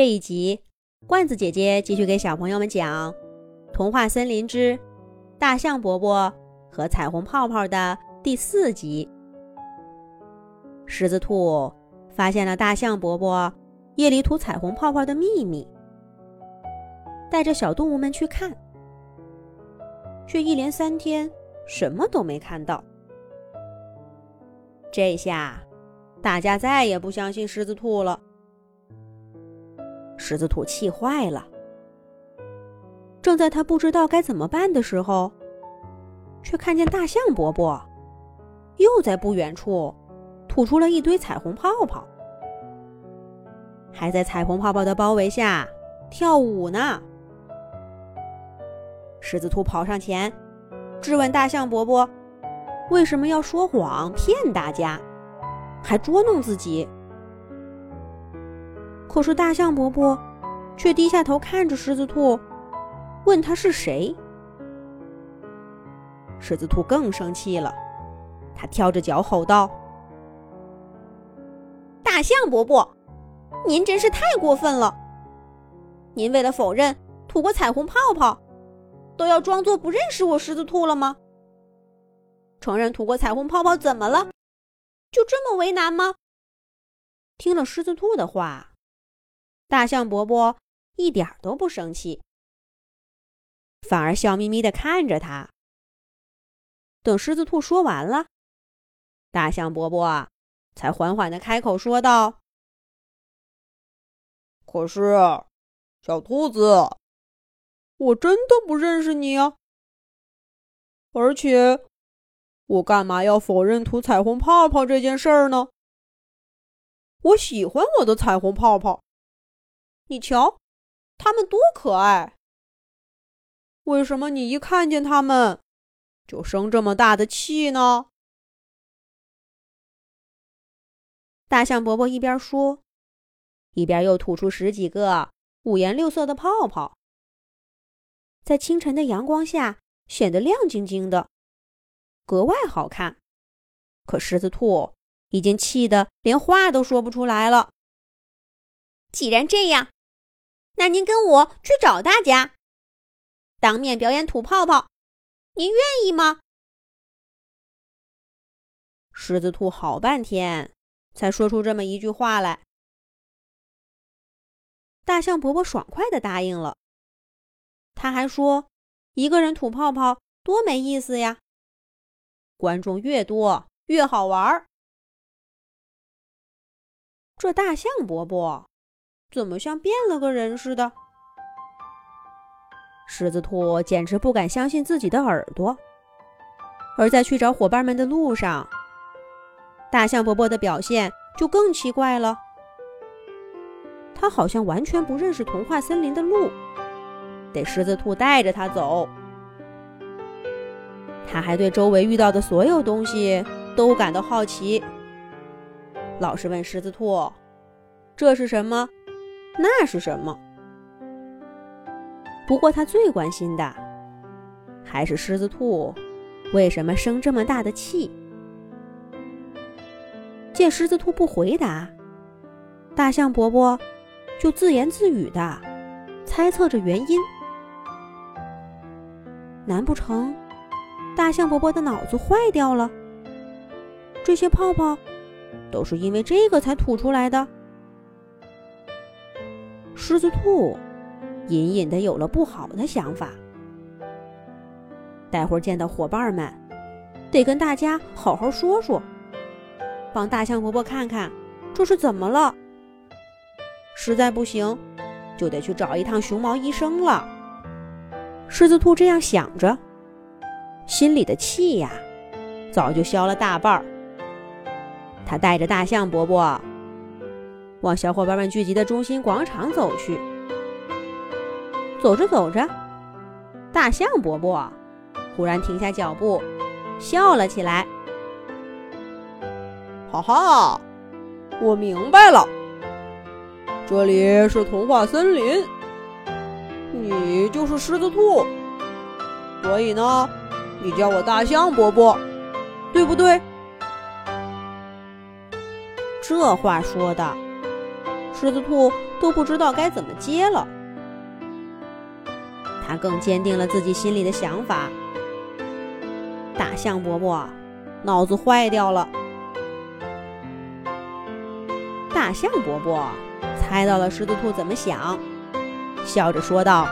这一集，罐子姐姐继续给小朋友们讲《童话森林之大象伯伯和彩虹泡泡》的第四集。狮子兔发现了大象伯伯夜里吐彩虹泡泡的秘密，带着小动物们去看，却一连三天什么都没看到。这下，大家再也不相信狮子兔了。狮子兔气坏了。正在他不知道该怎么办的时候，却看见大象伯伯又在不远处吐出了一堆彩虹泡泡，还在彩虹泡泡的包围下跳舞呢。狮子兔跑上前质问大象伯伯：“为什么要说谎骗大家，还捉弄自己？”可是大象伯伯却低下头看着狮子兔，问他是谁。狮子兔更生气了，他跳着脚吼道：“大象伯伯，您真是太过分了！您为了否认吐过彩虹泡泡，都要装作不认识我狮子兔了吗？承认吐过彩虹泡泡怎么了？就这么为难吗？”听了狮子兔的话。大象伯伯一点都不生气，反而笑眯眯的看着他。等狮子兔说完了，大象伯伯啊才缓缓的开口说道：“可是，小兔子，我真的不认识你啊！而且，我干嘛要否认吐彩虹泡泡这件事儿呢？我喜欢我的彩虹泡泡。”你瞧，他们多可爱！为什么你一看见他们，就生这么大的气呢？大象伯伯一边说，一边又吐出十几个五颜六色的泡泡，在清晨的阳光下显得亮晶晶的，格外好看。可狮子兔已经气得连话都说不出来了。既然这样，那您跟我去找大家，当面表演吐泡泡，您愿意吗？狮子兔好半天才说出这么一句话来。大象伯伯爽快的答应了。他还说：“一个人吐泡泡多没意思呀，观众越多越好玩儿。”这大象伯伯。怎么像变了个人似的？狮子兔简直不敢相信自己的耳朵。而在去找伙伴们的路上，大象伯伯的表现就更奇怪了。他好像完全不认识童话森林的路，得狮子兔带着他走。他还对周围遇到的所有东西都感到好奇，老是问狮子兔：“这是什么？”那是什么？不过他最关心的还是狮子兔为什么生这么大的气。见狮子兔不回答，大象伯伯就自言自语的猜测着原因。难不成大象伯伯的脑子坏掉了？这些泡泡都是因为这个才吐出来的？狮子兔隐隐的有了不好的想法，待会儿见到伙伴们，得跟大家好好说说，帮大象伯伯看看这是怎么了。实在不行，就得去找一趟熊猫医生了。狮子兔这样想着，心里的气呀，早就消了大半儿。他带着大象伯伯。往小伙伴们聚集的中心广场走去。走着走着，大象伯伯忽然停下脚步，笑了起来。哈哈，我明白了，这里是童话森林，你就是狮子兔，所以呢，你叫我大象伯伯，对不对？这话说的。狮子兔都不知道该怎么接了。他更坚定了自己心里的想法：大象伯伯脑子坏掉了。大象伯伯猜到了狮子兔怎么想，笑着说道：“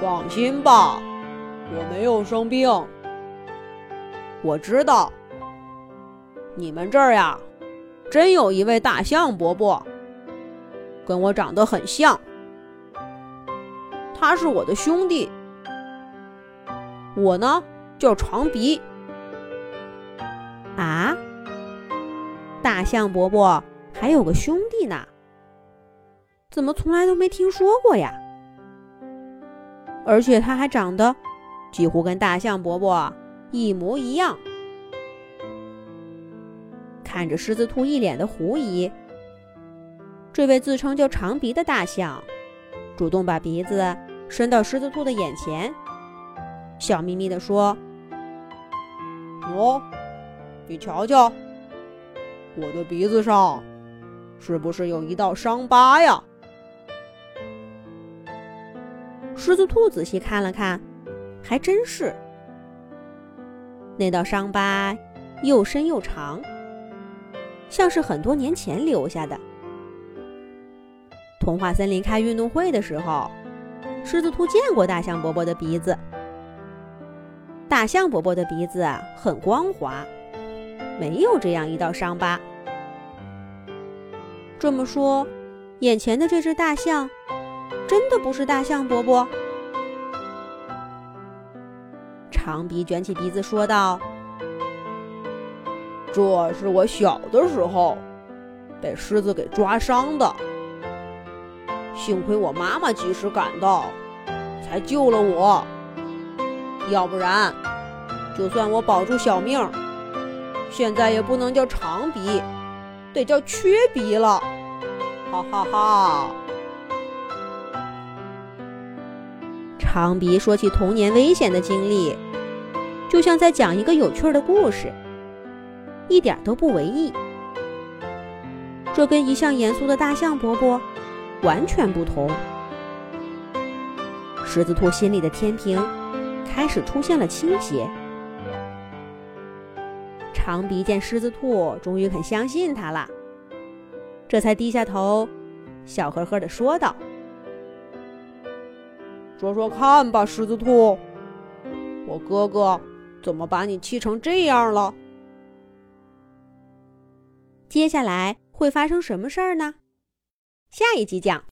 放心吧，我没有生病。我知道，你们这儿呀，真有一位大象伯伯，跟我长得很像。他是我的兄弟，我呢叫长鼻。啊？”大象伯伯还有个兄弟呢，怎么从来都没听说过呀？而且他还长得几乎跟大象伯伯一模一样。看着狮子兔一脸的狐疑，这位自称叫长鼻的大象主动把鼻子伸到狮子兔的眼前，笑眯眯地说：“喏，你瞧瞧。”我的鼻子上是不是有一道伤疤呀？狮子兔仔细看了看，还真是。那道伤疤又深又长，像是很多年前留下的。童话森林开运动会的时候，狮子兔见过大象伯伯的鼻子。大象伯伯的鼻子很光滑。没有这样一道伤疤。这么说，眼前的这只大象真的不是大象伯伯？长鼻卷起鼻子说道：“这是我小的时候被狮子给抓伤的，幸亏我妈妈及时赶到，才救了我。要不然，就算我保住小命。”现在也不能叫长鼻，得叫缺鼻了，哈哈哈！长鼻说起童年危险的经历，就像在讲一个有趣的故事，一点都不为意。这跟一向严肃的大象伯伯完全不同。狮子兔心里的天平开始出现了倾斜。长鼻见狮子兔终于肯相信他了，这才低下头，笑呵呵地说道：“说说看吧，狮子兔，我哥哥怎么把你气成这样了？接下来会发生什么事儿呢？下一集讲。”